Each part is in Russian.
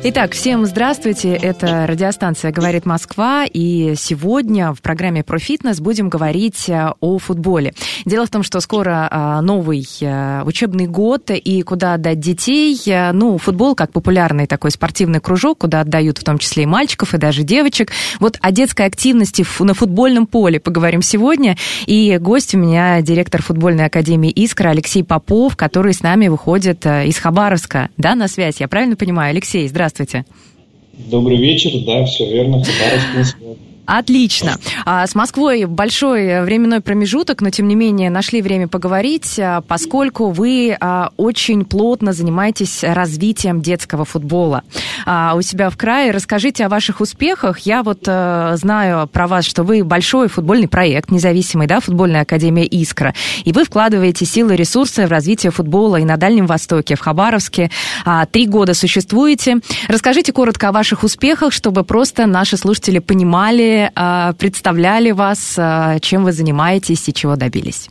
Итак, всем здравствуйте. Это радиостанция «Говорит Москва». И сегодня в программе про фитнес будем говорить э, о футболе. Дело в том, что скоро э, новый э, учебный год, и куда отдать детей. Ну, футбол как популярный такой спортивный кружок, куда отдают в том числе и мальчиков, и даже девочек. Вот о детской активности на футбольном поле поговорим сегодня. И гость у меня директор футбольной академии «Искра» Алексей Попов, который с нами выходит из Хабаровска. Да, на связь? Я правильно понимаю? Алексей, здравствуйте. Добрый вечер, да, все верно, Хабаровск. Отлично. А с Москвой большой временной промежуток, но тем не менее нашли время поговорить, а, поскольку вы а, очень плотно занимаетесь развитием детского футбола у себя в крае. Расскажите о ваших успехах. Я вот э, знаю про вас, что вы большой футбольный проект, независимый, да, футбольная академия «Искра», и вы вкладываете силы и ресурсы в развитие футбола и на Дальнем Востоке, в Хабаровске. Три года существуете. Расскажите коротко о ваших успехах, чтобы просто наши слушатели понимали, а, представляли вас, а, чем вы занимаетесь и чего добились.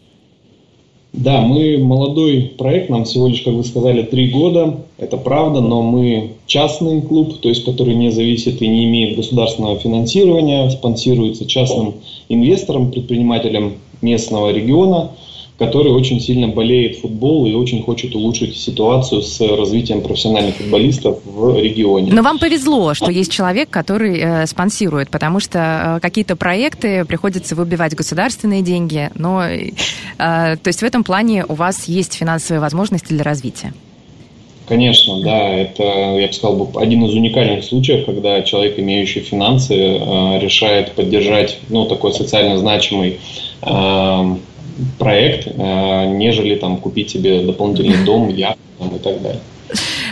Да, мы молодой проект, нам всего лишь, как вы сказали, три года, это правда, но мы частный клуб, то есть который не зависит и не имеет государственного финансирования, спонсируется частным инвестором, предпринимателем местного региона, который очень сильно болеет футбол и очень хочет улучшить ситуацию с развитием профессиональных футболистов в регионе. Но вам повезло, что есть человек, который э, спонсирует, потому что э, какие-то проекты приходится выбивать государственные деньги, но э, то есть в этом плане у вас есть финансовые возможности для развития. Конечно, да, это, я бы сказал, один из уникальных случаев, когда человек, имеющий финансы, э, решает поддержать ну, такой социально значимый э, проект, э, нежели там купить себе дополнительный дом, яхту и так далее.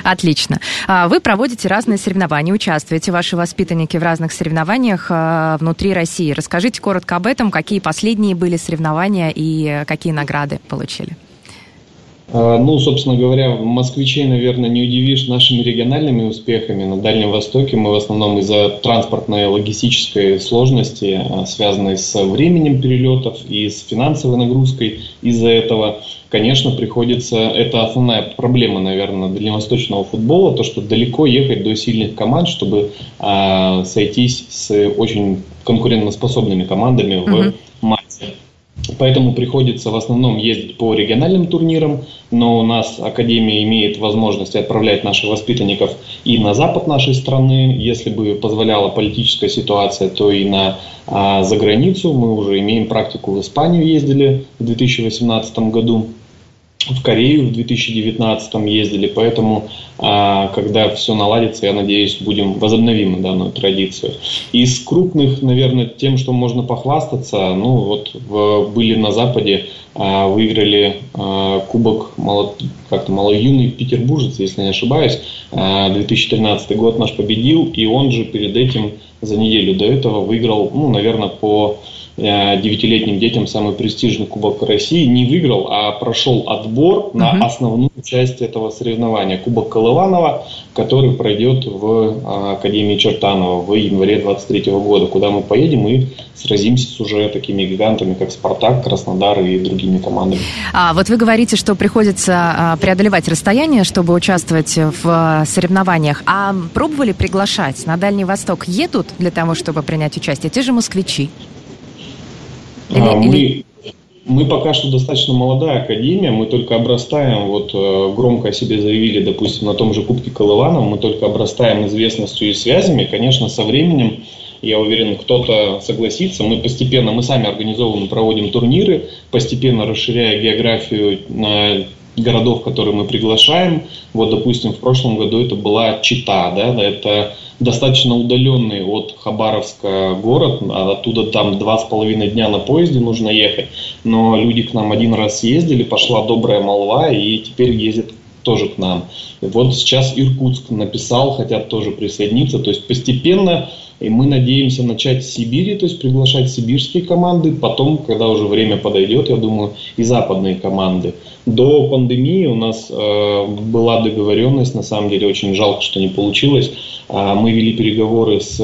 Отлично. А, Вы проводите разные соревнования, участвуете, ваши воспитанники в разных соревнованиях а, внутри России. Расскажите коротко об этом, какие последние были соревнования и какие награды получили. Э, Ну, собственно говоря, москвичей, наверное, не удивишь нашими региональными успехами. На Дальнем Востоке мы в основном из-за транспортной логистической сложности, э, связанной с временем перелетов и с финансовой нагрузкой из-за этого, конечно, приходится... Это основная проблема, наверное, дальневосточного футбола, то, что далеко ехать до сильных команд, чтобы а, сойтись с очень конкурентоспособными командами в Мгм. матче. Поэтому приходится в основном ездить по региональным турнирам, но у нас Академия имеет возможность отправлять наших воспитанников и на запад нашей страны, если бы позволяла политическая ситуация, то и на а, за границу. Мы уже имеем практику в Испанию ездили в 2018 году. В Корею в 2019 ездили, поэтому, а, когда все наладится, я надеюсь, будем возобновим данную традицию. Из крупных, наверное, тем, что можно похвастаться, ну вот в- были на Западе, а, выиграли а, кубок как-то малоюный петербуржец, если не ошибаюсь. А, 2013 год наш победил, и он же перед этим за неделю до этого выиграл, ну, наверное, по девятилетним детям самый престижный Кубок России. Не выиграл, а прошел отбор на Мгм. основную часть этого соревнования. Кубок Колыванова, который пройдет в э, Академии Чертанова в январе 23 года, куда мы поедем и сразимся с уже такими гигантами, как Спартак, Краснодар и другими командами. А вот вы говорите, что приходится а, преодолевать расстояние, чтобы участвовать в соревнованиях. А пробовали приглашать на Дальний Восток? Едут для того, чтобы принять участие? Те же москвичи. Или- А, или- мы, мы пока что достаточно молодая академия, мы только обрастаем, вот э, громко о себе заявили, допустим, на том же Кубке Колывана, мы только обрастаем известностью и связями. Конечно, со временем, я уверен, кто-то согласится. Мы постепенно, мы сами организовываем, проводим турниры, постепенно расширяя географию на городов, которые мы приглашаем. Вот, допустим, в прошлом году это была Чита, да, это достаточно удаленный от Хабаровска город, а оттуда там два с половиной дня на поезде нужно ехать, но люди к нам один раз ездили, пошла добрая молва, и теперь ездят тоже к нам. Вот сейчас Иркутск написал, хотят тоже присоединиться, то есть постепенно и мы надеемся начать с Сибири, то есть приглашать сибирские команды, потом, когда уже время подойдет, я думаю, и западные команды. До пандемии у нас э, была договоренность, на самом деле очень жалко, что не получилось. Э, мы вели переговоры с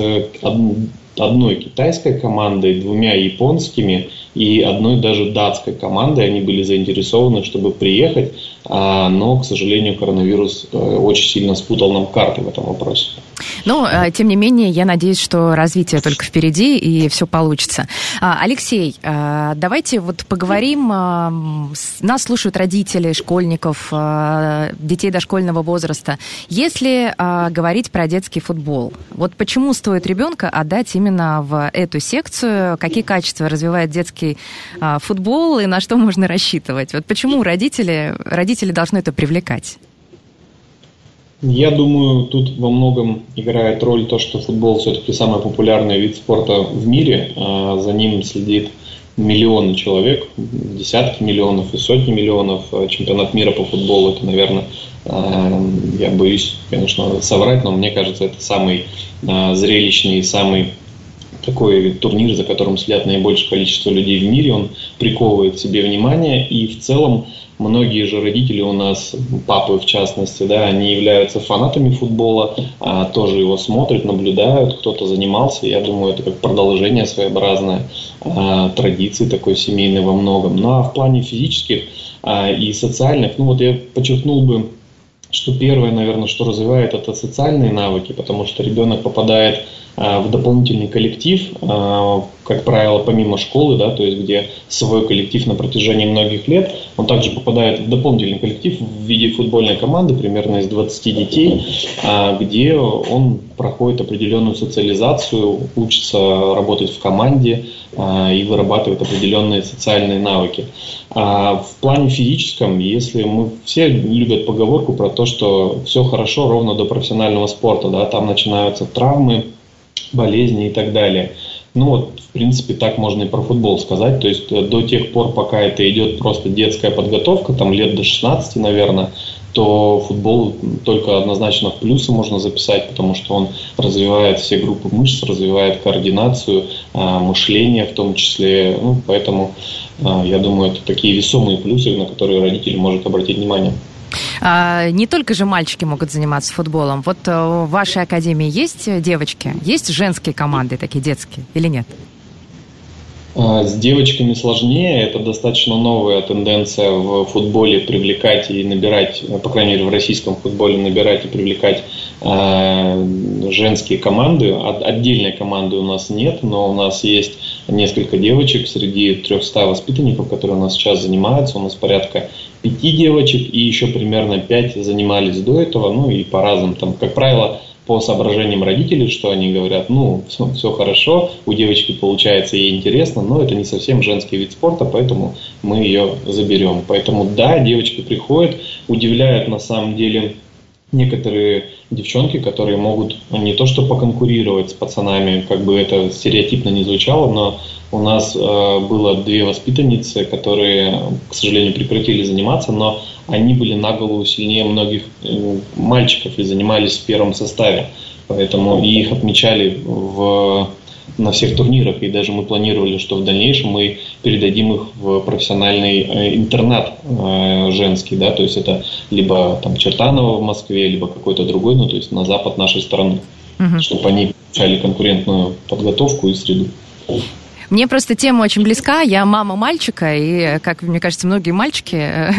одной китайской командой, двумя японскими и одной даже датской командой. Они были заинтересованы, чтобы приехать, а, но, к сожалению, коронавирус э, очень сильно спутал нам карты в этом вопросе. Но, э, тем не менее, я надеюсь, что развитие только впереди и все получится. А, Алексей, э, давайте вот поговорим. Нас слушают родители школьников, детей дошкольного возраста. Если говорить про детский футбол, вот почему стоит ребенка отдать именно в эту секцию? Какие качества развивает детский футбол и на что можно рассчитывать? Вот почему родители родители должны это привлекать? Я думаю, тут во многом играет роль то, что футбол все-таки самый популярный вид спорта в мире. А за ним следит миллионы человек, десятки миллионов и сотни миллионов. А чемпионат мира по футболу это, наверное, а, я боюсь, конечно, соврать, но мне кажется, это самый зрелищный, самый такой турнир, за которым следят наибольшее количество людей в мире, он приковывает себе внимание, и в целом многие же родители у нас, папы в частности, да, они являются фанатами футбола, а, тоже его смотрят, наблюдают, кто-то занимался, я думаю, это как продолжение своеобразное а, традиции такой семейной во многом. Ну а в плане физических а, и социальных, ну вот я подчеркнул бы что первое, наверное, что развивает, это социальные навыки, потому что ребенок попадает в дополнительный коллектив, а, как правило, помимо школы, да, то есть где свой коллектив на протяжении многих лет, он также попадает в дополнительный коллектив в виде футбольной команды, примерно из 20 детей, а, где он проходит определенную социализацию, учится работать в команде и вырабатывает определенные социальные навыки. В плане физическом, если мы все любят поговорку про то, что все хорошо ровно до профессионального спорта, да, там начинаются травмы, болезни и так далее. Ну вот, в принципе, так можно и про футбол сказать. То есть э, до тех пор, пока это идет просто детская подготовка, там лет до 16, наверное, то футбол только однозначно в плюсы можно записать, потому что он развивает все группы мышц, развивает координацию, а, мышление в том числе. Ну, поэтому а, я думаю, это такие весомые плюсы, на которые родитель может обратить внимание. А, не только же мальчики могут заниматься футболом. Вот э, в вашей академии есть девочки? Есть женские команды такие детские или нет? А, с девочками сложнее, это достаточно новая тенденция в футболе привлекать и набирать, по крайней мере в российском футболе набирать и привлекать э, женские команды. Отдельной команды у нас нет, но у нас есть несколько девочек среди 300 воспитанников, которые у нас сейчас занимаются. У нас порядка пяти девочек и еще примерно пять занимались до этого, ну и по разным, там, как правило, по соображениям родителей, что они говорят, ну, все, все хорошо, у девочки получается, ей интересно, но это не совсем женский вид спорта, поэтому мы ее заберем. Поэтому да, девочки приходят, удивляют на самом деле некоторые девчонки, которые могут не то что поконкурировать с пацанами, как бы это стереотипно не звучало, но у нас э, было две воспитанницы, которые, к сожалению, прекратили заниматься, но они были на голову сильнее многих э, мальчиков и занимались в первом составе. Поэтому и их отмечали в, на всех турнирах. И даже мы планировали, что в дальнейшем мы передадим их в профессиональный э, интернат э, женский. Да? То есть это либо там Чертаново в Москве, либо какой-то другой, ну то есть на запад нашей страны. Угу. Чтобы они получали конкурентную подготовку и среду. Мне просто тема очень близка. Я мама мальчика, и, как мне кажется, многие мальчики...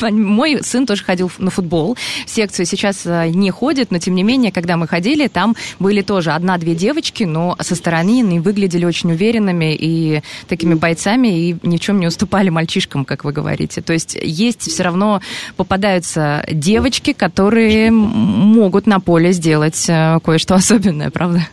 Мой сын тоже ходил на футбол. В секцию сейчас э, не ходит, но, тем не менее, когда мы ходили, там были тоже одна-две девочки, но со стороны они выглядели очень уверенными и такими бойцами, и ни в чем не уступали мальчишкам, как вы говорите. То есть есть все равно попадаются девочки, которые могут на поле сделать э, кое-что особенное, правда?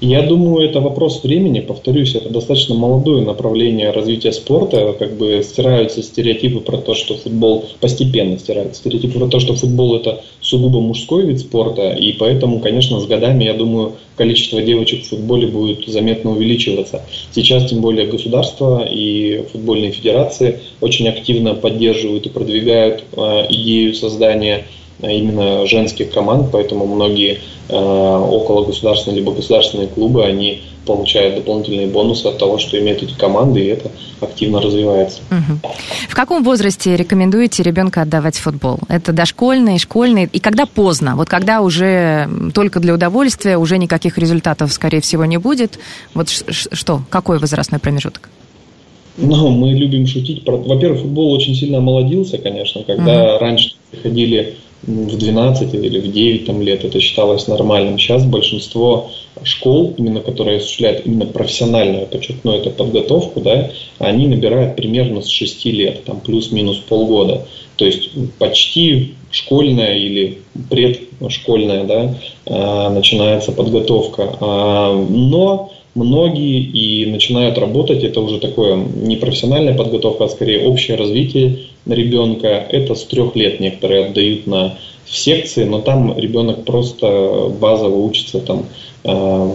Я думаю, это вопрос времени. Повторюсь, это достаточно молодое направление развития спорта. Как бы стираются стереотипы про то, что футбол постепенно стираются стереотипы про то, что футбол это сугубо мужской вид спорта. И поэтому, конечно, с годами, я думаю, количество девочек в футболе будет заметно увеличиваться. Сейчас, тем более, государство и футбольные федерации очень активно поддерживают и продвигают э, идею создания именно женских команд, поэтому многие э, около государственные либо государственные клубы, они получают дополнительные бонусы от того, что имеют эти команды, и это активно развивается. Угу. В каком возрасте рекомендуете ребенка отдавать в футбол? Это дошкольный, школьный? И когда поздно? Вот когда уже только для удовольствия, уже никаких результатов, скорее всего, не будет. Вот что? Какой возрастной промежуток? Ну, мы любим шутить. Во-первых, футбол очень сильно омолодился, конечно. Когда угу. раньше приходили в 12 или в 9 там, лет это считалось нормальным. Сейчас большинство школ, именно которые осуществляют именно профессиональную, подчеркну, это подготовку, да, они набирают примерно с 6 лет, там плюс-минус полгода. То есть почти школьная или предшкольная, да, а, начинается подготовка. А, но многие и начинают работать, это уже такое не профессиональная подготовка, а скорее общее развитие ребенка. Это с трех лет некоторые отдают на в секции, но там ребенок просто базово учится там э,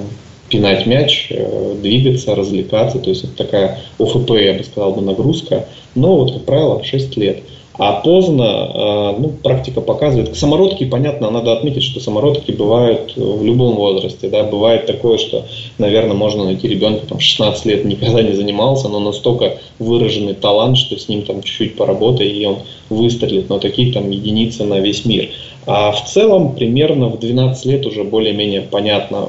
пинать мяч, э, двигаться, развлекаться. То есть это такая ОФП, я бы сказал, бы нагрузка. Но вот, как правило, 6 лет. А поздно, э, ну, практика показывает. Самородки, понятно, надо отметить, что самородки бывают в любом возрасте. Да? Бывает такое, что, наверное, можно найти ребенка, там, 16 лет никогда не занимался, но настолько выраженный талант, что с ним там чуть-чуть поработай, и он выстрелит. Но таких там единицы на весь мир. А в целом примерно в 12 лет уже более-менее понятно.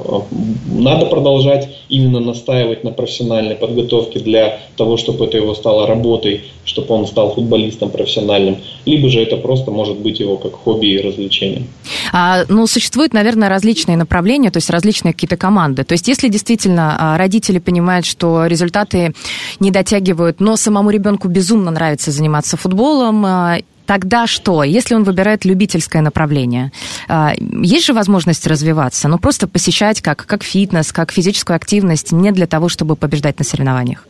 Надо продолжать именно настаивать на профессиональной подготовке для того, чтобы это его стало работой, чтобы он стал футболистом профессиональным. Либо же это просто может быть его как хобби и развлечение. А, ну, существуют, наверное, различные направления, то есть различные какие-то команды. То есть если действительно а, родители понимают, что результаты не дотягивают, но самому ребенку безумно нравится заниматься футболом, а, Тогда что? Если он выбирает любительское направление, а, есть же возможность развиваться, ну просто посещать как, как фитнес, как физическую активность, не для того, чтобы побеждать на соревнованиях?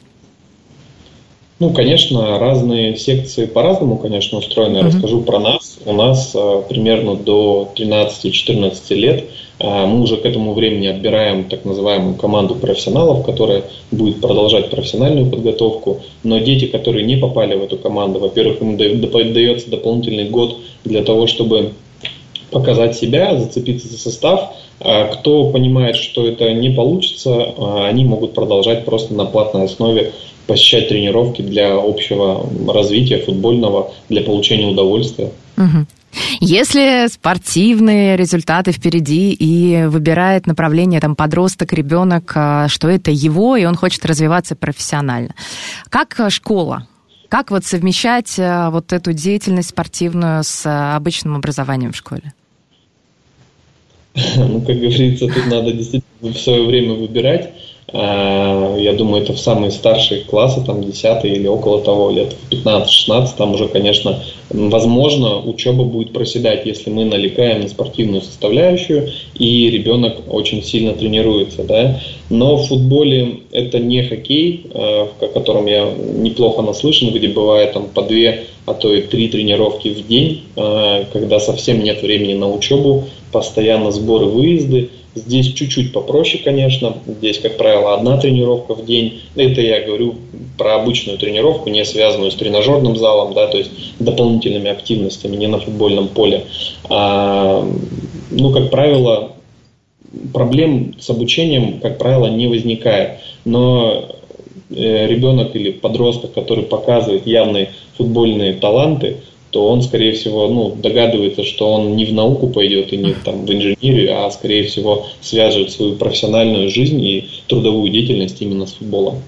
Ну, конечно, разные секции по-разному, конечно, устроены. Я mm-hmm. расскажу про нас. У нас а, примерно до 13-14 лет а, мы уже к этому времени отбираем так называемую команду профессионалов, которая будет продолжать профессиональную подготовку. Но дети, которые не попали в эту команду, во-первых, им дается дополнительный год для того, чтобы показать себя, зацепиться за состав. А кто понимает, что это не получится, они могут продолжать просто на платной основе посещать тренировки для общего развития футбольного, для получения удовольствия. Угу. Если спортивные результаты впереди и выбирает направление там подросток, ребенок, а, что это его, и он хочет развиваться профессионально. Как школа? Как вот совмещать а, вот эту деятельность спортивную с а, обычным образованием в школе? Ну, как говорится, тут надо действительно в свое время выбирать. Э, я думаю, это в самые старшие классы, там 10 или около того, лет в 15-16, там уже, конечно, возможно, учеба будет проседать, если мы налегаем на спортивную составляющую, и ребенок очень сильно тренируется, да. Но в футболе это не хоккей, э, о котором я неплохо наслышан, где бывает там по две, а то и три тренировки в день, э, когда совсем нет времени на учебу, постоянно сборы, выезды, Здесь чуть-чуть попроще, конечно. Здесь, как правило, одна тренировка в день. Это я говорю про обычную тренировку, не связанную с тренажерным залом, да, то есть дополнительными активностями, не на футбольном поле. А, ну, как правило, проблем с обучением, как правило, не возникает. Но э, ребенок или подросток, который показывает явные футбольные таланты, то он, скорее всего, ну, догадывается, что он не в науку пойдет и не там, в инженерию, а, скорее всего, свяжет свою профессиональную жизнь и трудовую деятельность именно с футболом.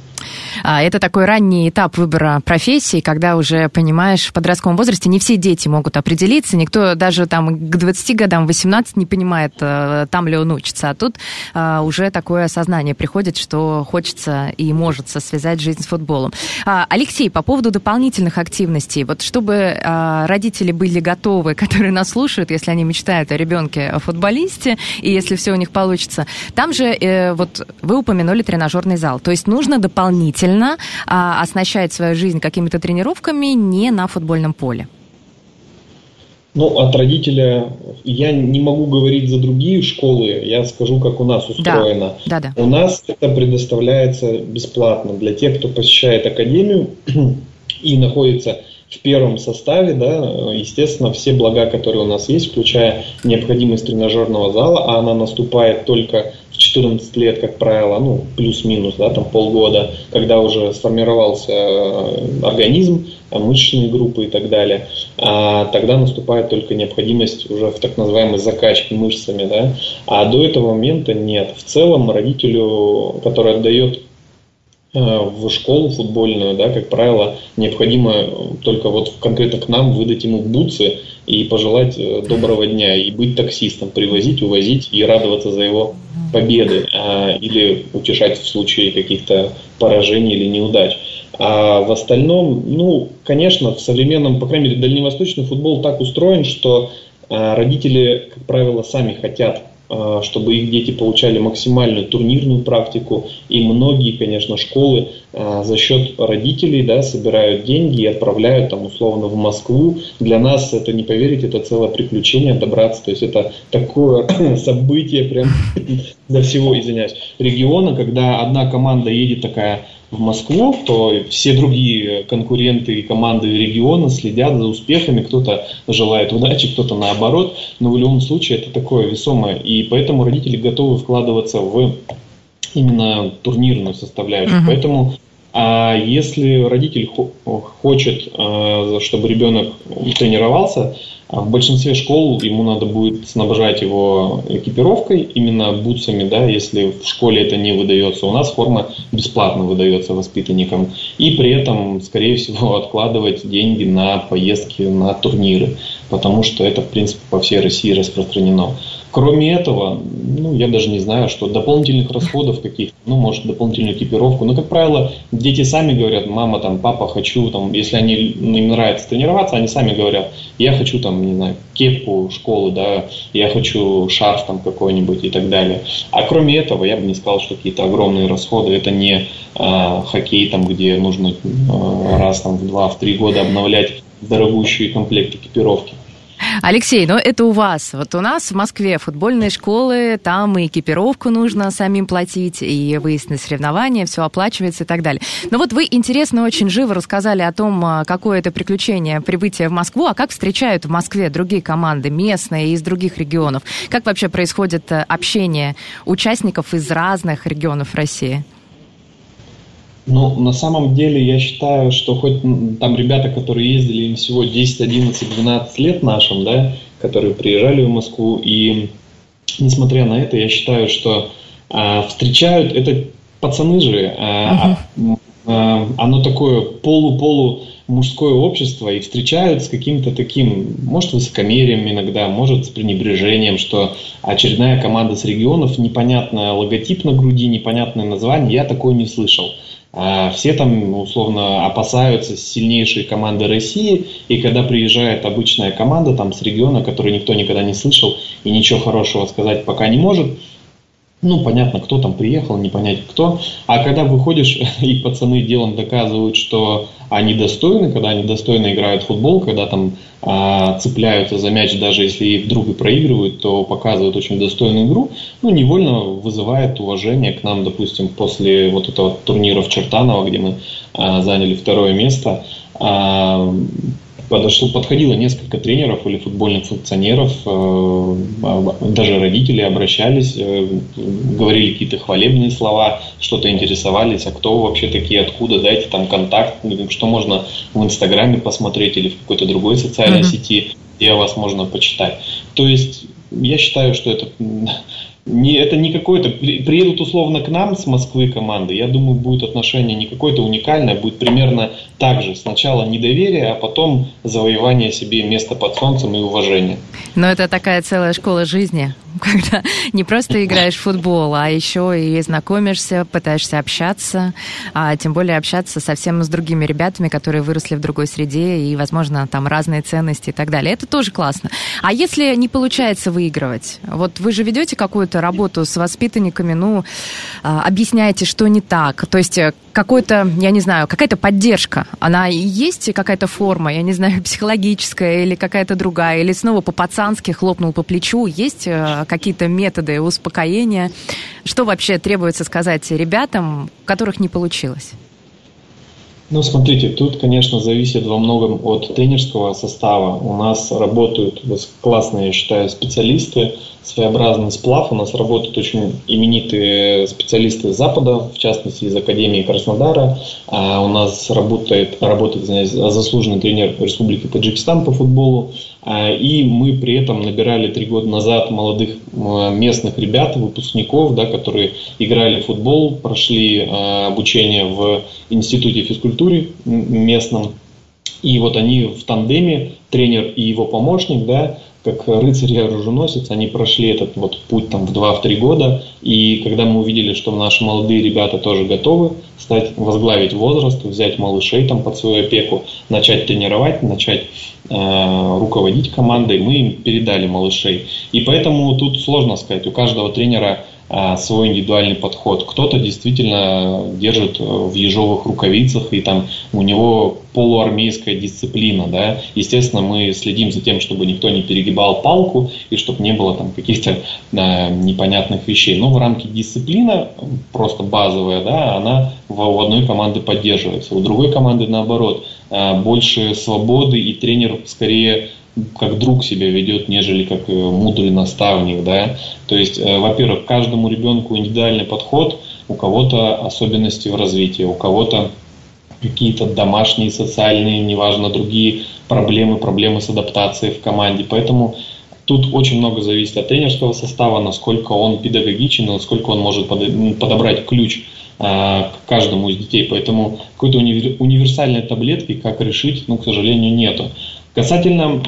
А, это такой ранний этап выбора профессии, когда уже, понимаешь, в подростковом возрасте не все дети могут определиться, никто даже там к 20 годам, 18 не понимает, э, там ли он учится, а тут а, уже такое осознание приходит, что хочется и может связать жизнь с футболом. А, Алексей, по поводу дополнительных активностей, вот чтобы родители были готовы, которые нас слушают, если они мечтают о ребенке-футболисте, и если все у них получится, там же, э, вот вы упомянули тренажерный зал, то есть нужно дополнительно а, оснащать свою жизнь какими-то тренировками не на футбольном поле. Ну, от родителя я не могу говорить за другие школы, я скажу, как у нас устроено. Да, да, да. У нас это предоставляется бесплатно для тех, кто посещает академию и находится в первом составе, да, естественно, все блага, которые у нас есть, включая необходимость тренажерного зала, а она наступает только в 14 лет, как правило, ну, плюс-минус, да, там полгода, когда уже сформировался э, организм, мышечные группы и так далее, а тогда наступает только необходимость уже в так называемой закачке мышцами, да, а до этого момента нет. В целом родителю, который отдает в школу футбольную, да, как правило, необходимо только вот конкретно к нам выдать ему бутсы и пожелать э, доброго дня, и быть таксистом, привозить, увозить и радоваться за его победы, а, или утешать в случае каких-то поражений или неудач. А в остальном, ну, конечно, в современном, по крайней мере, дальневосточный футбол так устроен, что а, родители, как правило, сами хотят чтобы их дети получали максимальную турнирную практику. И многие, конечно, школы а, за счет родителей да, собирают деньги и отправляют там условно в Москву. Для нас это, не поверите, это целое приключение добраться. То есть это такое событие прям для всего, извиняюсь, региона, когда одна команда едет такая в Москву, то все другие конкуренты и команды региона следят за успехами, кто-то желает удачи, кто-то наоборот, но в любом случае это такое весомое, и поэтому родители готовы вкладываться в именно турнирную составляющую. Uh-huh. Поэтому а если родитель хочет, а, чтобы ребенок тренировался, а в большинстве школ ему надо будет снабжать его экипировкой, именно бутсами, да, если в школе это не выдается. У нас форма бесплатно выдается воспитанникам. И при этом, скорее всего, откладывать деньги на поездки на турниры, потому что это, в принципе, по всей России распространено. Кроме этого, ну, я даже не знаю, что дополнительных расходов каких ну, может, дополнительную экипировку. Но, как правило, дети сами говорят, мама, там, папа, хочу, там, если они, ну, им нравится тренироваться, они сами говорят, я хочу, там, не знаю, кепку школы, да, я хочу шарф там какой-нибудь и так далее. А кроме этого, я бы не сказал, что какие-то огромные расходы, это не э, хоккей, там, где нужно э, раз там, в два, в три года обновлять дорогущий комплект экипировки. Алексей, но это у вас. Вот у нас в Москве футбольные школы, там и экипировку нужно самим платить, и выезд на соревнования, все оплачивается и так далее. Но вот вы интересно очень живо рассказали о том, а, какое это приключение прибытия в Москву, а как встречают в Москве другие команды, местные, из других регионов. Как вообще происходит э, общение участников из разных регионов России? Ну, на самом деле, я считаю, что хоть там ребята, которые ездили, им всего 10, 11, 12 лет нашим, да, которые приезжали в Москву, и несмотря на это, я считаю, что э, встречают, это пацаны же, э, uh-huh. э, оно такое полу-полу мужское общество и встречают с каким-то таким, может, высокомерием иногда, может, с пренебрежением, что очередная команда с регионов, непонятный логотип на груди, непонятное название, я такое не слышал. А все там условно опасаются сильнейшей команды России, и когда приезжает обычная команда там с региона, который никто никогда не слышал и ничего хорошего сказать пока не может, ну, понятно, кто там приехал, не понять кто. А когда выходишь, и пацаны делом доказывают, что они достойны, когда они достойно играют в футбол, когда там а, цепляются за мяч, даже если вдруг и проигрывают, то показывают очень достойную игру, ну, невольно вызывает уважение к нам, допустим, после вот этого турнира в Чертаново, где мы а, заняли второе место. А, подошло, подходило несколько тренеров или футбольных функционеров, э, а, даже родители обращались, э, говорили какие-то хвалебные слова, что-то интересовались, а кто вообще такие, откуда, дайте там контакт, что можно в Инстаграме посмотреть или в какой-то другой социальной mm-hmm. сети, где вас можно почитать. То есть я считаю, что это не, это не какой-то... Приедут условно к нам с Москвы команды, я думаю, будет отношение не какое-то уникальное, будет примерно так же. Сначала недоверие, а потом завоевание себе места под солнцем и уважение. Но это такая целая школа жизни, когда не просто играешь в футбол, а еще и знакомишься, пытаешься общаться, а тем более общаться совсем с другими ребятами, которые выросли в другой среде и, возможно, там разные ценности и так далее. Это тоже классно. А если не получается выигрывать? Вот вы же ведете какую-то работу с воспитанниками, ну, а, объясняете, что не так. То есть э, какой-то, я не знаю, какая-то поддержка, она есть какая-то форма, я не знаю, психологическая или какая-то другая, или снова по-пацански хлопнул по плечу, есть э, какие-то методы успокоения? Что вообще требуется сказать ребятам, у которых не получилось? Ну, смотрите, тут, конечно, зависит во многом от тренерского состава. У нас работают классные, я считаю, специалисты, своеобразный сплав. У нас работают очень именитые специалисты с Запада, в частности из Академии Краснодара. А у нас работает, работает извиняюсь, заслуженный тренер Республики Таджикистан по футболу. А, и мы при этом набирали три года назад молодых местных ребят, выпускников, да, которые играли в футбол, прошли а, обучение в Институте физкультуры местном. И вот они в тандеме, тренер и его помощник, да, как рыцарь и оруженосец, они прошли этот вот путь там в 2-3 года, и когда мы увидели, что наши молодые ребята тоже готовы стать, возглавить возраст, взять малышей там под свою опеку, начать тренировать, начать э, руководить командой, мы им передали малышей. И поэтому тут сложно сказать, у каждого тренера свой индивидуальный подход. Кто-то действительно держит э, в ежовых рукавицах, и там у него полуармейская дисциплина. Да? Естественно, мы следим за тем, чтобы никто не перегибал палку, и чтобы не было там каких-то да, непонятных вещей. Но в рамке дисциплина, просто базовая, да, она у одной команды поддерживается. У другой команды, наоборот, э, больше свободы, и тренер скорее как друг себя ведет, нежели как э, мудрый наставник, да. То есть, э, во-первых, каждому ребенку индивидуальный подход, у кого-то особенности в развитии, у кого-то какие-то домашние, социальные, неважно, другие проблемы, проблемы с адаптацией в команде. Поэтому тут очень много зависит от тренерского состава, насколько он педагогичен, насколько он может подобрать ключ а, к каждому из детей. Поэтому какой-то универсальной таблетки, как решить, ну, к сожалению, нету. Касательно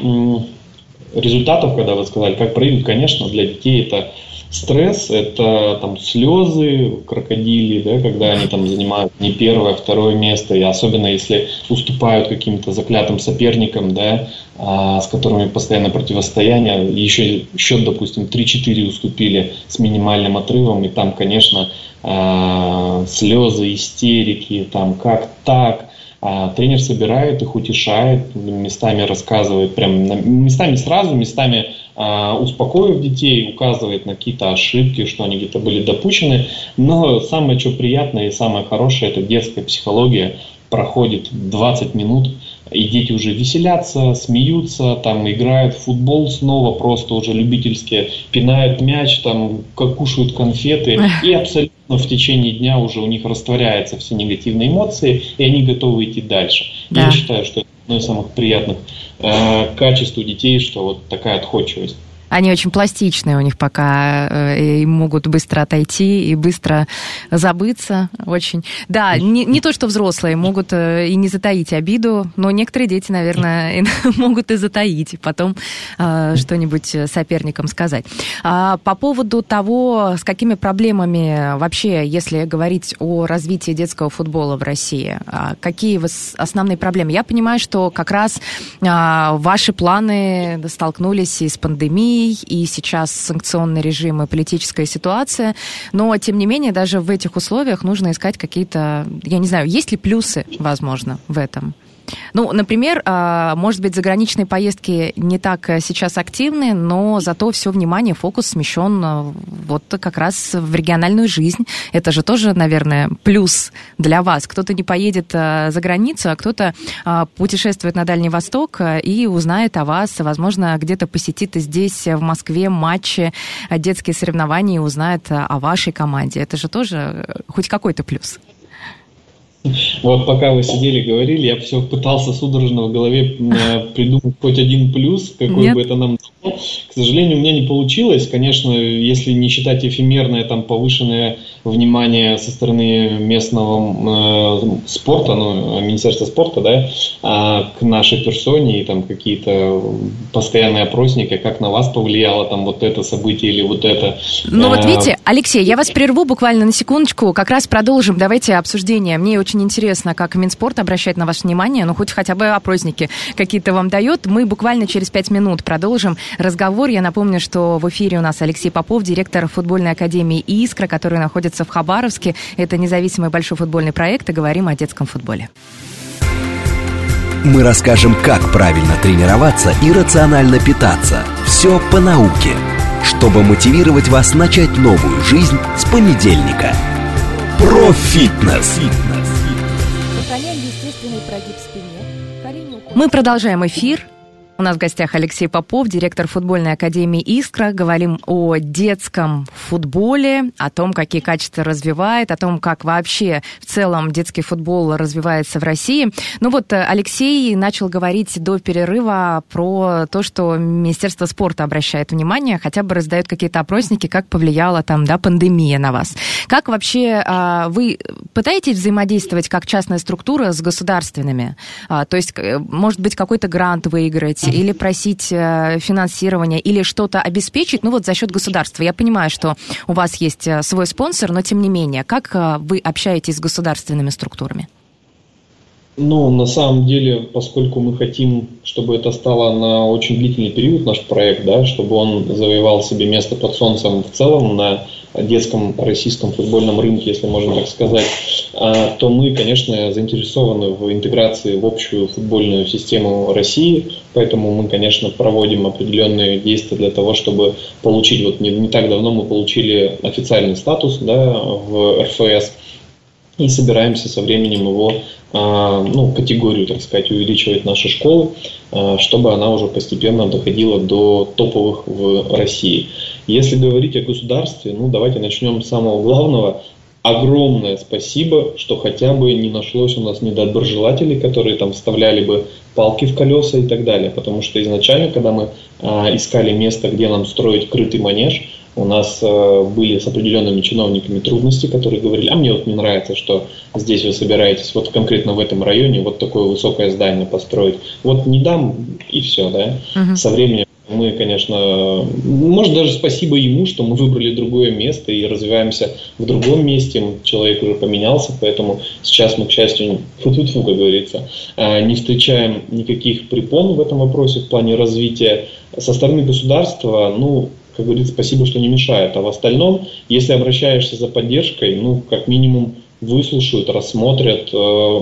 результатов, когда вы сказали, как проявить, конечно, для детей это стресс, это там слезы, крокодили, да, когда они там занимают не первое, а второе место, и особенно если уступают каким-то заклятым соперникам, да, а, с которыми постоянно противостояние, еще счет, допустим, 3-4 уступили с минимальным отрывом, и там, конечно, а, слезы, истерики, там как так, а тренер собирает их, утешает, местами рассказывает, прям местами сразу, местами а, успокоив детей, указывает на какие-то ошибки, что они где-то были допущены. Но самое что приятное и самое хорошее, это детская психология. Проходит 20 минут, и дети уже веселятся, смеются, там играют в футбол снова, просто уже любительские, пинают мяч, там кушают конфеты, и абсолютно в течение дня уже у них растворяются все негативные эмоции, и они готовы идти дальше. Да. Я считаю, что это одно из самых приятных э, качеств у детей, что вот такая отходчивость. Они очень пластичные у них пока, э, и могут быстро отойти и быстро забыться. Очень. Да, не, не то, что взрослые могут э, и не затаить обиду, но некоторые дети, наверное, могут и затаить, и потом э, что-нибудь соперникам сказать. А по поводу того, с какими проблемами вообще, если говорить о развитии детского футбола в России, а какие основные проблемы? Я понимаю, что как раз а, ваши планы столкнулись и с пандемией, пандемией, и сейчас санкционный режим и политическая ситуация. Но, тем не менее, даже в этих условиях нужно искать какие-то, я не знаю, есть ли плюсы, возможно, в этом? Ну, например, а, может быть, заграничные поездки не так э, сейчас активны, но зато все внимание, фокус смещен э, вот как раз в региональную жизнь. Это же тоже, наверное, плюс для вас. Кто-то не поедет э, за границу, а кто-то а, путешествует на Дальний Восток и узнает о вас, возможно, где-то посетит здесь, в Москве, матчи, детские соревнования и узнает о вашей команде. Это же тоже хоть какой-то плюс. Вот пока вы сидели, говорили, я все пытался судорожно в голове э, придумать хоть один плюс, какой Нет. бы это нам К сожалению, у меня не получилось. Конечно, если не считать эфемерное там повышенное внимание со стороны местного э, спорта, ну, Министерства спорта, да, э, к нашей персоне и там какие-то постоянные опросники, как на вас повлияло там вот это событие или вот это. Ну вот видите, Алексей, я вас прерву буквально на секундочку, как раз продолжим. Давайте обсуждение. Мне очень интересно, как Минспорт обращает на ваше внимание, ну хоть хотя бы опросники какие-то вам дает. Мы буквально через пять минут продолжим разговор. Я напомню, что в эфире у нас Алексей Попов, директор футбольной академии «Искра», который находится в Хабаровске. Это независимый большой футбольный проект, и говорим о детском футболе. Мы расскажем, как правильно тренироваться и рационально питаться. Все по науке, чтобы мотивировать вас начать новую жизнь с понедельника. Колени уходят. Мы продолжаем эфир. У нас в гостях Алексей Попов, директор футбольной академии «Искра». Говорим о детском футболе, о том, какие качества развивает, о том, как вообще в целом детский футбол развивается в России. Ну вот э, Алексей начал говорить до перерыва про то, что Министерство спорта обращает внимание, хотя бы раздает какие-то опросники, как повлияла там, да, пандемия на вас. Как вообще а, вы пытаетесь взаимодействовать как частная структура с государственными? А, то есть, э, может быть, какой-то грант выиграть или просить э, финансирования, или что-то обеспечить, ну вот за счет государства. Я понимаю, что у вас есть э, свой спонсор, но тем не менее, как э, вы общаетесь с государственными структурами? Ну, на самом деле, поскольку мы хотим, чтобы это стало на очень длительный период наш проект, да, чтобы он завоевал себе место под солнцем в целом на детском российском футбольном рынке, если можно так сказать, а, то мы, конечно, заинтересованы в интеграции в общую футбольную систему России, поэтому мы, конечно, проводим определенные действия для того, чтобы получить, вот не, не так давно мы получили официальный статус да, в РФС, и собираемся со временем его ну, категорию, так сказать, увеличивать наши школы, а, чтобы она уже постепенно доходила до топовых в России. Если говорить о государстве, ну давайте начнем с самого главного. Огромное спасибо, что хотя бы не нашлось у нас недоброжелателей, которые там вставляли бы палки в колеса и так далее. Потому что изначально, когда мы а, искали место, где нам строить крытый манеж, у нас э, были с определенными чиновниками трудности, которые говорили, а мне вот не нравится, что здесь вы собираетесь вот конкретно в этом районе вот такое высокое здание построить. Вот не дам и все, да. Угу. Со временем мы, конечно, может даже спасибо ему, что мы выбрали другое место и развиваемся в другом месте. Человек уже поменялся, поэтому сейчас мы, к счастью, фу -фу -фу, как говорится, э, не встречаем никаких препон в этом вопросе в плане развития. Со стороны государства, ну, как говорится, спасибо, что не мешает. А в остальном, если обращаешься за поддержкой, ну, как минимум, выслушают, рассмотрят. Э,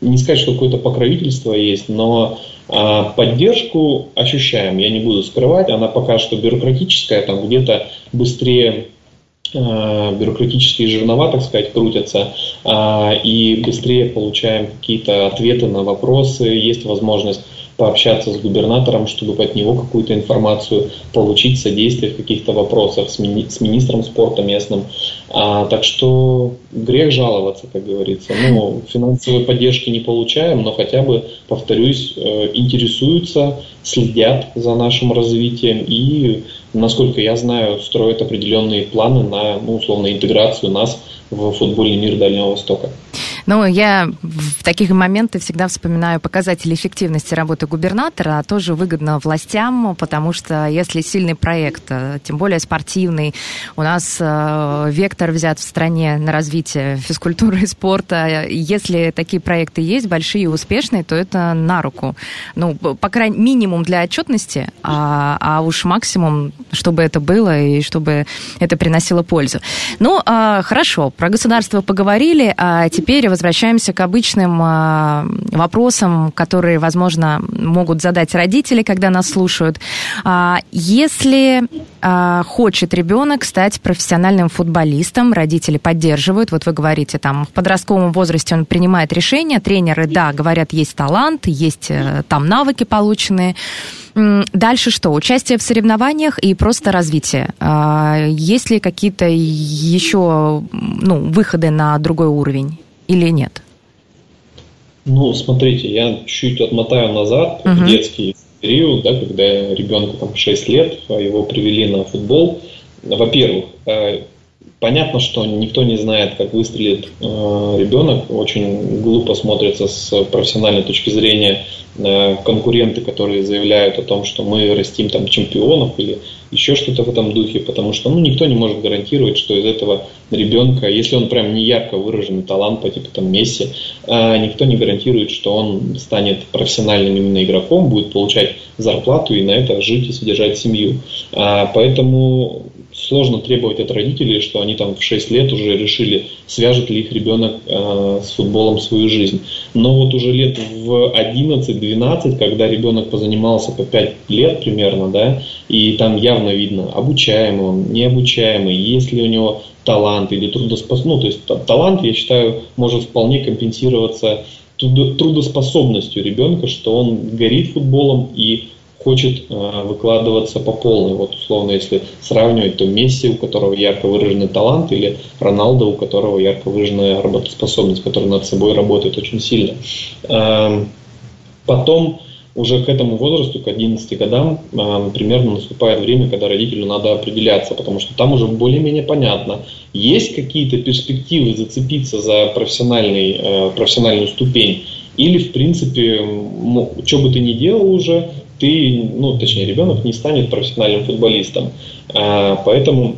не сказать, что какое-то покровительство есть, но э, поддержку ощущаем. Я не буду скрывать, она пока что бюрократическая, там где-то быстрее э, бюрократические жернова, так сказать, крутятся, и быстрее получаем какие-то ответы на вопросы, есть возможность пообщаться с губернатором, чтобы от него какую-то информацию получить, содействие в каких-то вопросах с, мини- с министром спорта местным. А, так что грех жаловаться, как говорится. Ну, финансовой поддержки не получаем, но хотя бы, повторюсь, э, интересуются, следят за нашим развитием и, насколько я знаю, строят определенные планы на, ну, условно, интеграцию нас в футбольный мир Дальнего Востока. Ну, я в таких моментах всегда вспоминаю показатели эффективности работы губернатора, а тоже выгодно властям, потому что если сильный проект, э, тем более спортивный, у нас э, вектор взят в стране на развитие физкультуры и спорта, если такие проекты есть, большие и успешные, то это на руку. Ну, по крайней минимум для отчетности, а, а уж максимум, чтобы это было и чтобы это приносило пользу. Ну, а, хорошо, про государство поговорили, а теперь возвращаемся к обычным а, вопросам, которые, возможно, могут задать родители, когда нас слушают. А, если а, хочет ребенок стать профессиональным футболистом, родители поддерживают, вот вы говорите, там, в подростковом возрасте он принимает решение, тренеры, да, говорят, есть талант, есть э, там навыки полученные. Дальше что? Участие в соревнованиях и просто развитие. Есть ли какие-то еще ну, выходы на другой уровень? Или нет? Ну, смотрите, я чуть отмотаю назад, uh-huh. детский период, да, когда ребенку там 6 лет, а его привели на футбол. Во-первых, э, понятно, что никто не знает, как выстрелит э, ребенок. Очень глупо смотрится с профессиональной точки зрения э, конкуренты, которые заявляют о том, что мы растим там чемпионов или еще что-то в этом духе, потому что ну, никто не может гарантировать, что из этого ребенка, если он прям не ярко выраженный талант по типу там Месси, э, никто не гарантирует, что он станет профессиональным именно игроком, будет получать зарплату и на это жить и содержать семью. А, поэтому сложно требовать от родителей, что они там в 6 лет уже решили, свяжет ли их ребенок э, с футболом свою жизнь. Но вот уже лет в 11-12, когда ребенок позанимался по 5 лет примерно, да, и там явно видно, обучаемый он, необучаемый, есть ли у него талант или трудоспособность. Ну, то есть талант, я считаю, может вполне компенсироваться трудоспособностью ребенка, что он горит футболом и хочет э, выкладываться по полной. Вот условно, если сравнивать, то Месси, у которого ярко выраженный талант, или Роналдо, у которого ярко выраженная работоспособность, который над собой работает очень сильно. Э, потом уже к этому возрасту, к 11 годам, э, примерно наступает время, когда родителю надо определяться, потому что там уже более-менее понятно, есть какие-то перспективы зацепиться за профессиональный, э, профессиональную ступень, или, в принципе, что бы ты ни делал уже, ты, ну, точнее, ребенок не станет профессиональным футболистом. А, поэтому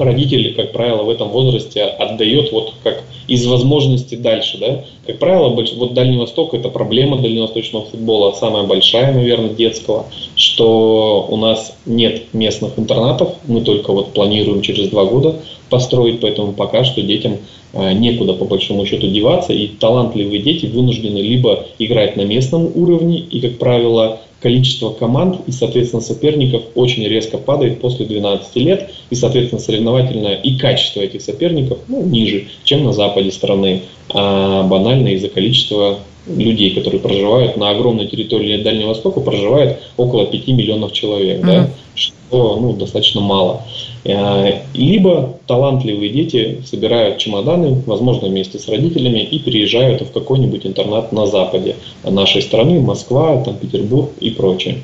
родитель, как правило, в этом возрасте отдает вот как из возможности дальше, да. Как правило, вот Дальний Восток это проблема дальневосточного футбола, самая большая, наверное, детского, что у нас нет местных интернатов, мы только вот планируем через два года построить, поэтому пока что детям а, некуда по большому счету деваться, и талантливые дети вынуждены либо играть на местном уровне, и, как правило, количество команд и, соответственно, соперников очень резко падает после 12 лет, и, соответственно, соревновательное и качество этих соперников ну, ниже, чем на западе страны, а банально из-за количества людей, которые проживают на огромной территории Дальнего Востока, проживает около 5 миллионов человек, mm-hmm. да, что ну, достаточно мало. Э, либо талантливые дети собирают чемоданы, возможно, вместе с родителями, и переезжают в какой-нибудь интернат на западе нашей страны, Москва, там, Петербург и прочее.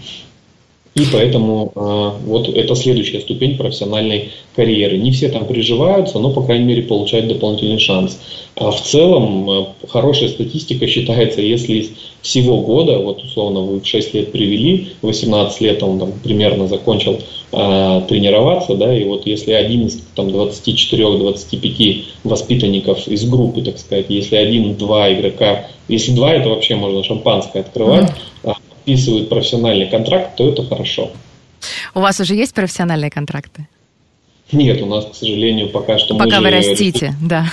И поэтому э, вот это следующая ступень профессиональной карьеры. Не все там приживаются, но, по крайней мере, получают дополнительный шанс. А в целом, э, хорошая статистика считается, если из всего года, вот условно вы в 6 лет привели, 18 лет он там примерно закончил э, тренироваться, да, и вот если один из там 24-25 воспитанников из группы, так сказать, если один-два игрока, если два, это вообще можно шампанское открывать, mm-hmm подписывают профессиональный контракт, то это хорошо. У вас уже есть профессиональные контракты? Нет, у нас, к сожалению, пока что... Пока вы растите, решили... да.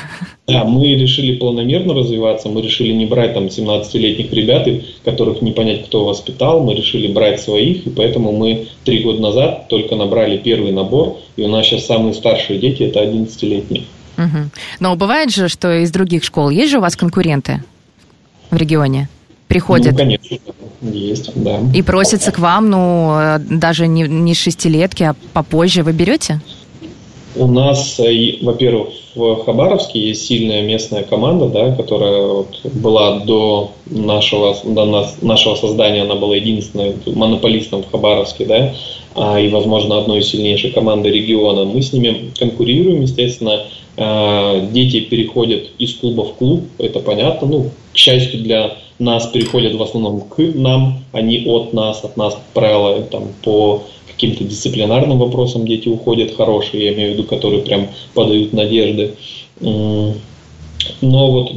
Да, мы решили планомерно развиваться, мы решили не брать там 17-летних ребят, которых не понять, кто воспитал, мы решили брать своих, и поэтому мы три года назад только набрали первый набор, и у нас сейчас самые старшие дети это 11-летние. Угу. Но бывает же, что из других школ есть же у вас конкуренты в регионе? Приходят? Ну, конечно, есть, да. И просятся к вам, ну, э, даже не, не шестилетки, а попозже. Вы берете? У нас, э, во-первых, в Хабаровске есть сильная местная команда, да, которая вот была до нашего, до нас, нашего создания, она была единственной монополистом в Хабаровске, да, а, и, возможно, одной из сильнейших команд региона. Мы с ними конкурируем, естественно, дети переходят из клуба в клуб, это понятно, ну, к счастью для нас переходят в основном к нам, а не от нас, от нас, как правило, там, по каким-то дисциплинарным вопросам дети уходят хорошие, я имею в виду, которые прям подают надежды. Но вот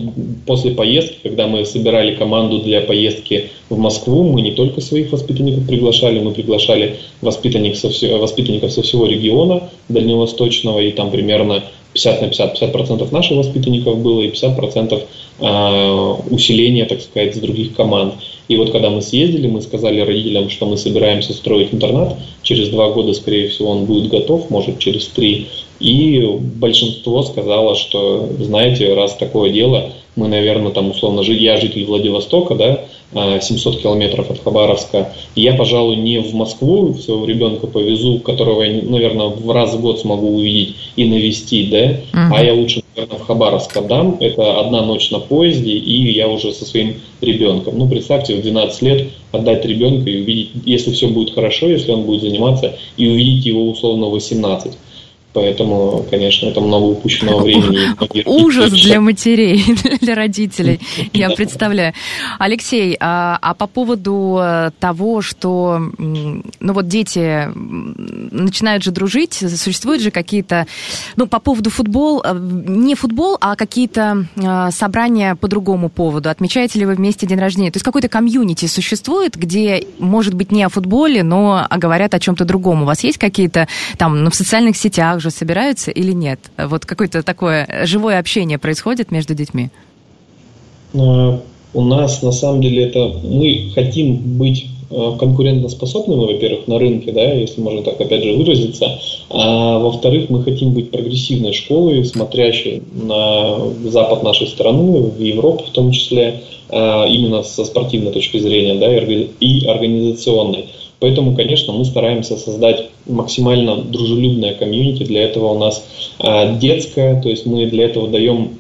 после поездки, когда мы собирали команду для поездки в Москву, мы не только своих воспитанников приглашали, мы приглашали воспитанников со, всего, воспитанников со всего региона дальневосточного, и там примерно 50 на 50, 50% наших воспитанников было и 50% э, усиления, так сказать, с других команд. И вот когда мы съездили, мы сказали родителям, что мы собираемся строить интернат. Через два года, скорее всего, он будет готов, может, через три. И большинство сказало, что, знаете, раз такое дело, мы, наверное, там условно, я житель Владивостока, да, 700 а, километров от Хабаровска. Я, пожалуй, не в Москву своего ребенка повезу, которого я, наверное, в раз в год смогу увидеть и навестить, да, uh-huh. а я лучше, наверное, в Хабаровск отдам. Это одна ночь на поезде, и я уже со своим ребенком. Ну, представьте, в 12 лет отдать ребенка и увидеть, если все будет хорошо, если он будет заниматься, и увидеть его условно 18. Поэтому, конечно, это много упущенного времени. Ужас для матерей, для родителей, я представляю. Алексей, а, а по поводу э, того, что, ну вот дети начинают же дружить, существуют же какие-то, ну по поводу футбол, э, не футбол, а какие-то э, собрания по другому поводу. Отмечаете ли вы вместе день рождения? То есть какой-то комьюнити существует, где, может быть, не о футболе, но говорят о чем-то другом. У вас есть какие-то там ну, в социальных сетях, также собираются или нет? Вот какое-то такое живое общение происходит между детьми? А, у нас на самом деле это мы хотим быть а, конкурентоспособными, во-первых, на рынке, да, если можно так опять же выразиться, а во-вторых, мы хотим быть прогрессивной школой, смотрящей на запад нашей страны, в Европу в том числе, а, именно со спортивной точки зрения, да, и организационной. Поэтому, конечно, мы стараемся создать максимально дружелюбное комьюнити. Для этого у нас э, детское, то есть мы для этого даем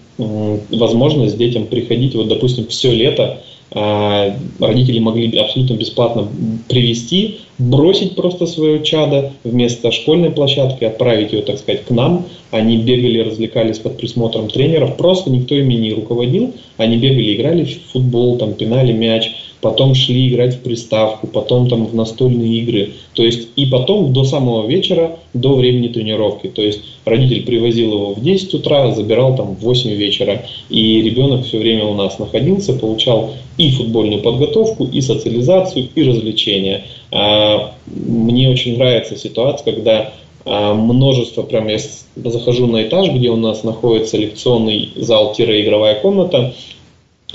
возможность детям приходить, вот, допустим, все лето э, родители могли абсолютно бесплатно привести, бросить просто свое чадо вместо школьной площадки, отправить ее, так сказать, к нам. Они бегали, развлекались под присмотром тренеров, просто никто ими не руководил. Они бегали, играли в футбол, там, пинали мяч, потом шли играть в приставку, потом там в настольные игры. То есть и потом до самого вечера, до времени тренировки. То есть родитель привозил его в 10 утра, забирал там в 8 вечера. И ребенок все время у нас находился, получал и футбольную подготовку, и социализацию, и развлечения. А, мне очень нравится ситуация, когда а, множество, прям я захожу на этаж, где у нас находится лекционный зал-игровая комната,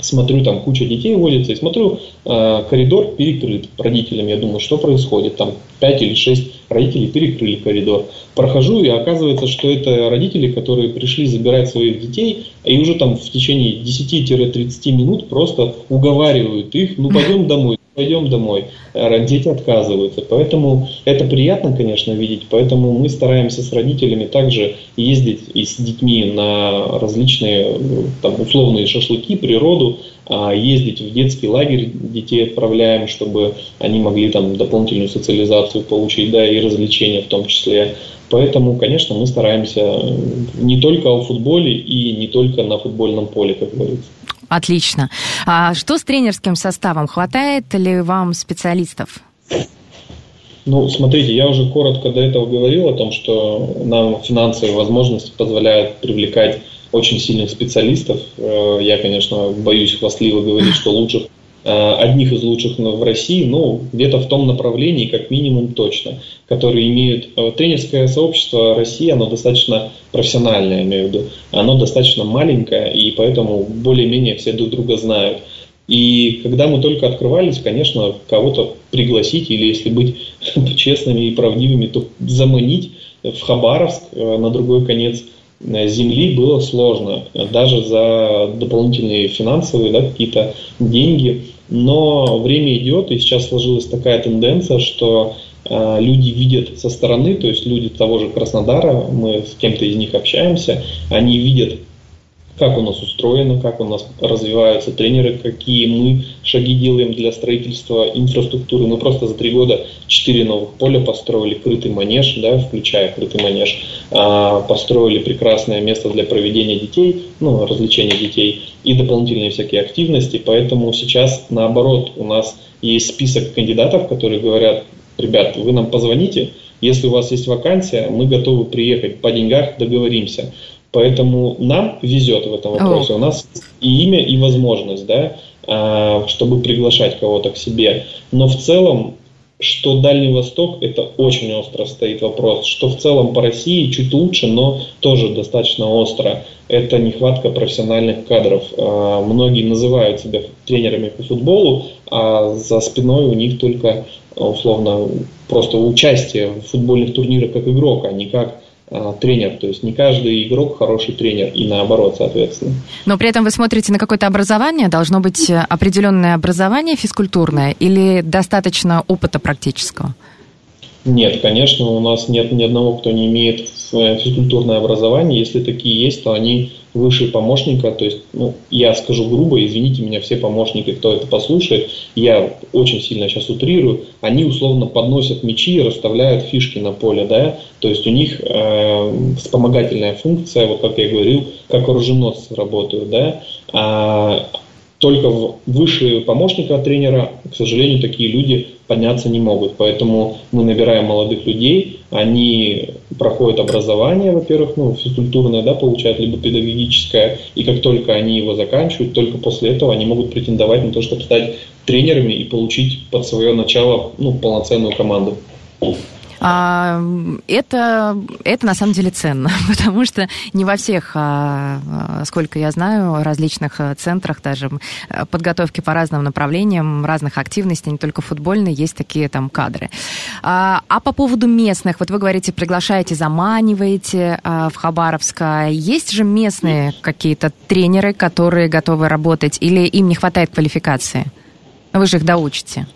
смотрю, там куча детей водится, и смотрю, э, коридор перекрыт родителям. Я думаю, что происходит? Там 5 или 6 родителей перекрыли коридор. Прохожу, и оказывается, что это родители, которые пришли забирать своих детей, и уже там в течение 10-30 минут просто уговаривают их, ну пойдем домой, пойдем домой. Дети отказываются. Поэтому это приятно, конечно, видеть. Поэтому мы стараемся с родителями также ездить и с детьми на различные там, условные шашлыки, природу, а ездить в детский лагерь детей отправляем, чтобы они могли там дополнительную социализацию получить, да, и развлечения в том числе. Поэтому, конечно, мы стараемся не только о футболе и не только на футбольном поле, как говорится. Отлично. А что с тренерским составом? Хватает ли вам специалистов? Ну, смотрите, я уже коротко до этого говорил о том, что нам финансовые возможности позволяют привлекать очень сильных специалистов. Э, я, конечно, боюсь хвастливо говорить, что лучших одних из лучших в России, ну, где-то в том направлении, как минимум точно, которые имеют... Э, тренерское сообщество России, оно достаточно профессиональное, я имею в виду. Оно достаточно маленькое, и поэтому более-менее все друг друга знают. И когда мы только открывались, конечно, кого-то пригласить, или если быть честными и правдивыми, то заманить в Хабаровск э, на другой конец земли было сложно, даже за дополнительные финансовые да, какие-то деньги. Но время идет, и сейчас сложилась такая тенденция, что э, люди видят со стороны, то есть люди того же Краснодара, мы с кем-то из них общаемся, они видят как у нас устроено, как у нас развиваются тренеры, какие мы шаги делаем для строительства инфраструктуры. Мы просто за три года четыре новых поля построили, крытый манеж, да, включая крытый манеж, а, построили прекрасное место для проведения детей, ну, развлечения детей и дополнительные всякие активности. Поэтому сейчас, наоборот, у нас есть список кандидатов, которые говорят, ребят, вы нам позвоните, если у вас есть вакансия, мы готовы приехать по деньгах, договоримся. Поэтому нам везет в этом вопросе. О. У нас и имя, и возможность, да, а, чтобы приглашать кого-то к себе. Но в целом, что Дальний Восток, это очень остро стоит вопрос. Что в целом по России чуть лучше, но тоже достаточно остро. Это нехватка профессиональных кадров. А, многие называют себя тренерами по футболу, а за спиной у них только условно просто участие в футбольных турнирах как игрок, а не как тренер. То есть не каждый игрок хороший тренер и наоборот, соответственно. Но при этом вы смотрите на какое-то образование, должно быть определенное образование физкультурное или достаточно опыта практического? Нет, конечно, у нас нет ни одного, кто не имеет физкультурное образование. Если такие есть, то они выше помощника. То есть, ну, я скажу грубо, извините меня, все помощники, кто это послушает, я очень сильно сейчас утрирую, они условно подносят мячи и расставляют фишки на поле, да, то есть у них э, вспомогательная функция, вот как я говорил, как оруженосцы работают, да, а только выше помощника тренера, к сожалению, такие люди подняться не могут. Поэтому мы набираем молодых людей, они проходят образование, во-первых, ну, физкультурное, да, получают, либо педагогическое, и как только они его заканчивают, только после этого они могут претендовать на то, чтобы стать тренерами и получить под свое начало ну, полноценную команду. А, это, это на самом деле ценно, потому что не во всех, а, а, сколько я знаю, различных центрах даже подготовки по разным направлениям, разных активностей, не только футбольные, есть такие там кадры. А, а по поводу местных, вот вы говорите, приглашаете, заманиваете в Хабаровск. Есть же местные какие-то тренеры, которые готовы работать, или им не хватает квалификации? Вы же их доучите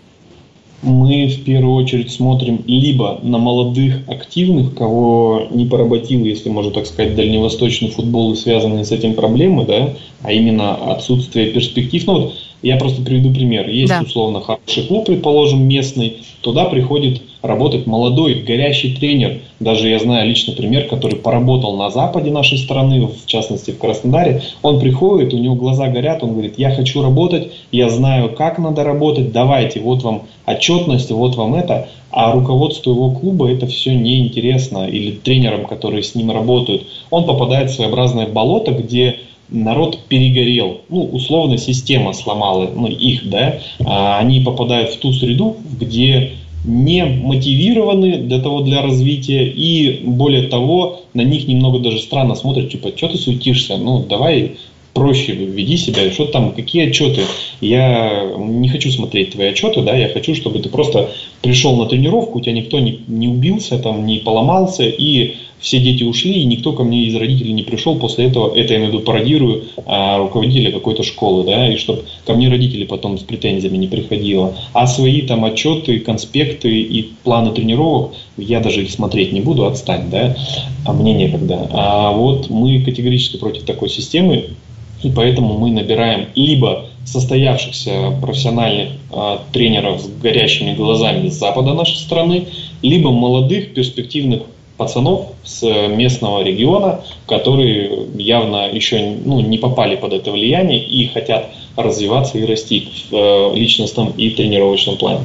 мы в первую очередь смотрим либо на молодых активных, кого не поработил, если можно так сказать, дальневосточный футбол и связанные с этим проблемы, да, а именно отсутствие перспектив. Ну вот я просто приведу пример. Есть да. условно хороший клуб, предположим, местный, туда приходит работать молодой, горящий тренер. Даже я знаю личный пример, который поработал на западе нашей страны, в частности в Краснодаре. Он приходит, у него глаза горят, он говорит, я хочу работать, я знаю, как надо работать, давайте, вот вам отчетность, вот вам это. А руководству его клуба это все неинтересно, или тренерам, которые с ним работают. Он попадает в своеобразное болото, где народ перегорел, ну, условно, система сломала ну, их, да, а они попадают в ту среду, где не мотивированы для того, для развития, и более того, на них немного даже странно смотрят, типа, что ты суетишься, ну, давай проще веди себя, что там, какие отчеты. Я не хочу смотреть твои отчеты, да, я хочу, чтобы ты просто пришел на тренировку, у тебя никто не, не убился, там, не поломался, и все дети ушли, и никто ко мне из родителей не пришел после этого, это я виду пародирую а, руководителя какой-то школы, да, и чтобы ко мне родители потом с претензиями не приходило. А свои там отчеты, конспекты и планы тренировок я даже их смотреть не буду, отстань, да, а мне некогда. А вот мы категорически против такой системы, и поэтому мы набираем либо состоявшихся профессиональных э, тренеров с горящими глазами с запада нашей страны, либо молодых перспективных пацанов с местного региона, которые явно еще ну, не попали под это влияние и хотят развиваться и расти в э, личностном и тренировочном плане.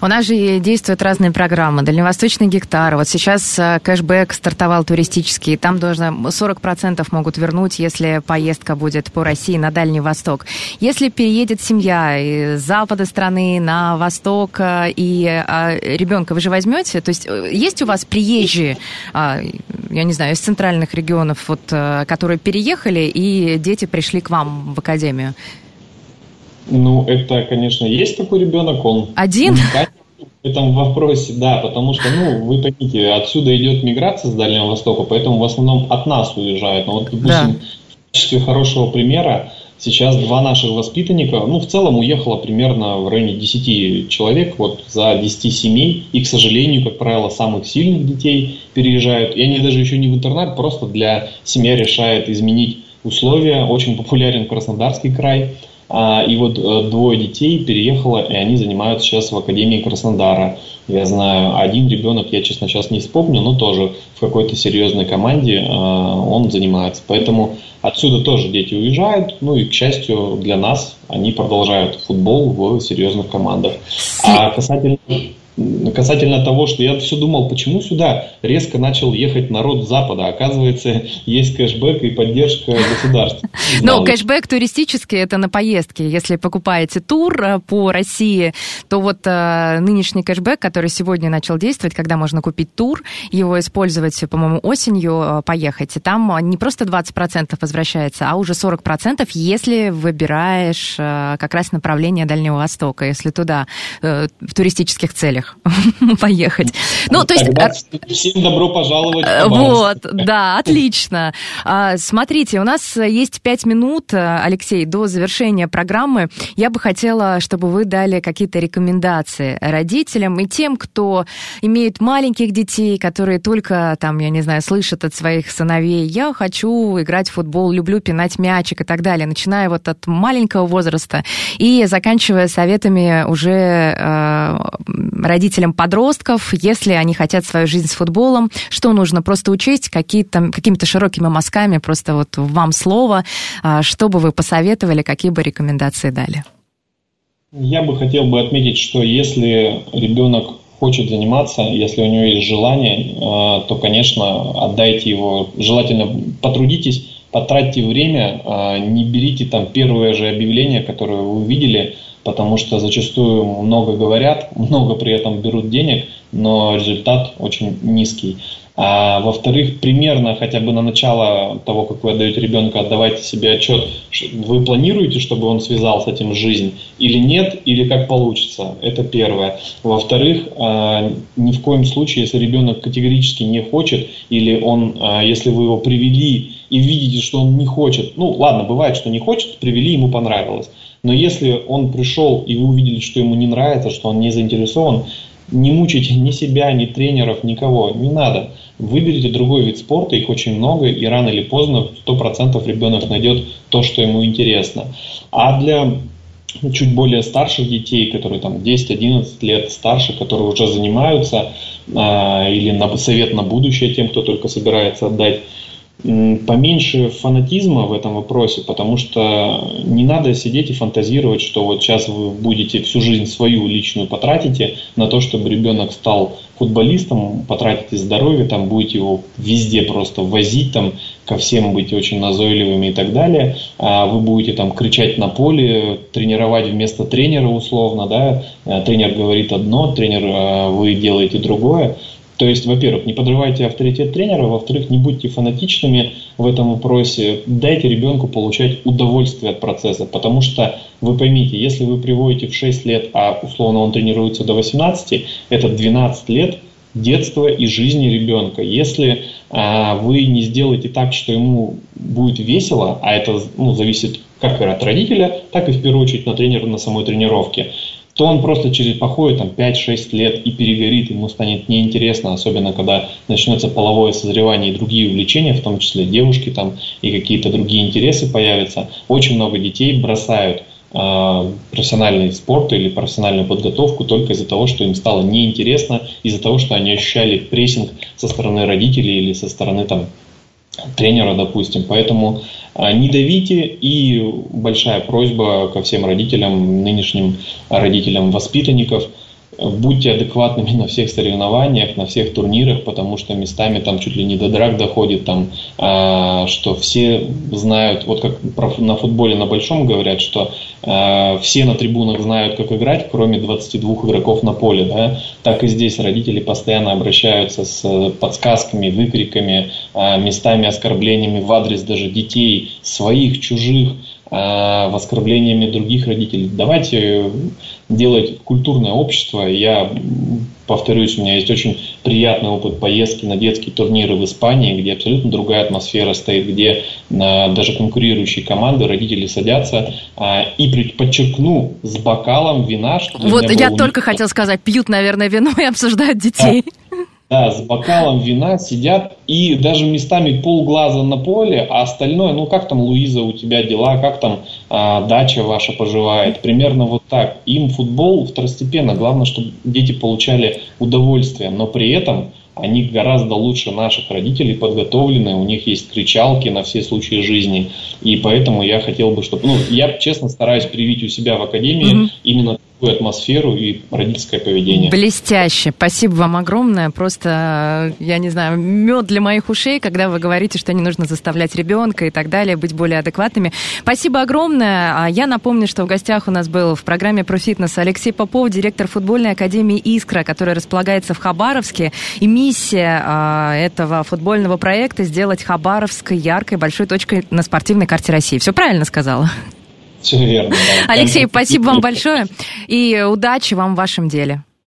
У нас же действуют разные программы. Дальневосточный гектар. Вот сейчас э, кэшбэк стартовал туристический. Там должно 40% могут вернуть, если поездка будет по России на Дальний Восток. Если переедет семья из запада страны на восток э, и а, ребенка вы же возьмете? То есть э, есть у вас приезжие, а, я не знаю, из центральных регионов, вот, которые переехали, и дети пришли к вам в академию? Ну, это, конечно, есть такой ребенок, он... Один? В этом вопросе, да, потому что, ну, вы поймите, отсюда идет миграция с Дальнего Востока, поэтому в основном от нас уезжают. Но вот, допустим, да. в качестве хорошего примера, сейчас два наших воспитанника, ну, в целом уехало примерно в районе 10 человек, вот за 10 семей, и, к сожалению, как правило, самых сильных детей переезжают, и они даже еще не в интернат, просто для семья решает изменить условия, очень популярен Краснодарский край, и вот э, двое детей переехало, и они занимаются сейчас в Академии Краснодара. Я знаю, один ребенок, я, честно, сейчас не вспомню, но тоже в какой-то серьезной команде а, он занимается. Поэтому отсюда тоже дети уезжают, ну и, к счастью, для нас они продолжают футбол в серьезных командах. А касательно касательно того, что я все думал, почему сюда резко начал ехать народ Запада. Оказывается, есть кэшбэк и поддержка государства. Ну, кэшбэк туристический, это на поездки. Если покупаете тур э, по России, то вот э, нынешний кэшбэк, который сегодня начал действовать, когда можно купить тур, его использовать, по-моему, осенью, э, поехать, там не просто 20% возвращается, а уже 40%, если выбираешь как раз направление Дальнего Востока, если туда в туристических целях всех поехать. Ну, то есть... Тогда всем добро пожаловать. Вот, да, отлично. А, Смотрите, у нас есть пять минут, э, Алексей, до завершения программы. Я бы хотела, чтобы вы дали какие-то рекомендации родителям и тем, кто имеет маленьких детей, которые только, там, я не знаю, слышат от своих сыновей, я хочу играть в футбол, люблю пинать мячик и так далее, начиная вот от маленького возраста и заканчивая советами уже э, родителям подростков, если они хотят свою жизнь с футболом, что нужно просто учесть, какие-то, какими-то широкими мазками, просто вот вам слово, а, что бы вы посоветовали, какие бы рекомендации дали? Я бы хотел бы отметить, что если ребенок хочет заниматься, если у него есть желание, э, то, конечно, отдайте его, желательно потрудитесь, потратьте время, э, не берите там первое же объявление, которое вы увидели, потому что зачастую много говорят, много при этом берут денег, но результат очень низкий. А во-вторых, примерно хотя бы на начало того, как вы отдаете ребенка, отдавайте себе отчет, вы планируете, чтобы он связал с этим жизнь или нет, или как получится. Это первое. Во-вторых, а, ни в коем случае, если ребенок категорически не хочет, или он, а, если вы его привели и видите, что он не хочет, ну ладно, бывает, что не хочет, привели, ему понравилось. Но если он пришел и вы увидели, что ему не нравится, что он не заинтересован, не мучайте ни себя, ни тренеров, никого, не надо. Выберите другой вид спорта, их очень много, и рано или поздно 100% ребенок найдет то, что ему интересно. А для чуть более старших детей, которые там 10-11 лет старше, которые уже занимаются, а, или на совет на будущее тем, кто только собирается отдать, поменьше фанатизма в этом вопросе, потому что не надо сидеть и фантазировать, что вот сейчас вы будете всю жизнь свою личную потратите на то, чтобы ребенок стал футболистом, потратите здоровье, там будете его везде просто возить, там ко всем быть очень назойливыми и так далее, а вы будете там кричать на поле, тренировать вместо тренера условно, да, А тренер говорит одно, тренер, а вы делаете другое, то есть, во-первых, не подрывайте авторитет тренера, во-вторых, не будьте фанатичными в этом вопросе, дайте ребенку получать удовольствие от процесса, потому что вы поймите, если вы приводите в 6 лет, а условно он тренируется до 18, это 12 лет детства и жизни ребенка. Если а, вы не сделаете так, что ему будет весело, а это ну, зависит как и от родителя, так и в первую очередь на тренера на самой тренировке, то он просто через походит там 5-6 лет и перегорит, ему станет неинтересно, особенно когда начнется половое созревание и другие увлечения, в том числе девушки там и какие-то другие интересы появятся. Очень много детей бросают э, профессиональный спорт или профессиональную подготовку только из-за того, что им стало неинтересно, из-за того, что они ощущали прессинг со стороны родителей или со стороны там тренера, допустим. Поэтому а, не давите и большая просьба ко всем родителям, нынешним родителям воспитанников, будьте адекватными на всех соревнованиях, на всех турнирах, потому что местами там чуть ли не до драк доходит, там, а, что все знают, вот как про- на футболе на большом говорят, что а, все на трибунах знают, как играть, кроме 22 игроков на поле, да, так и здесь родители постоянно обращаются с подсказками, выкриками, а, местами оскорблениями в адрес даже детей, своих, чужих, оскорблениями других родителей. Давайте делать культурное общество. Я повторюсь, у меня есть очень приятный опыт поездки на детские турниры в Испании, где абсолютно другая атмосфера стоит, где а, даже конкурирующие команды, родители садятся а, и подчеркну с бокалом вина, что Вот я только хотел сказать, пьют, наверное, вино и обсуждают детей. Да, с бокалом вина сидят и даже местами полглаза на поле, а остальное, ну как там, Луиза, у тебя дела, как там а, дача ваша поживает, примерно вот так. Им футбол второстепенно, главное, чтобы дети получали удовольствие, но при этом они гораздо лучше наших родителей подготовлены, у них есть кричалки на все случаи жизни, и поэтому я хотел бы, чтобы, ну, я честно стараюсь привить у себя в академии Мгм. именно атмосферу и родительское поведение. Блестяще. Спасибо вам огромное. Просто, э, я не знаю, мед для моих ушей, когда вы говорите, что не нужно заставлять ребенка и так далее, быть более адекватными. Спасибо огромное. А Я напомню, что в гостях у нас был в программе про фитнес Алексей Попов, директор футбольной академии «Искра», которая располагается в Хабаровске. И миссия а, этого футбольного проекта сделать Хабаровск яркой, большой точкой на спортивной карте России. Все правильно сказала? Все верно. да. Алексей, спасибо вам большое и удачи вам в вашем деле.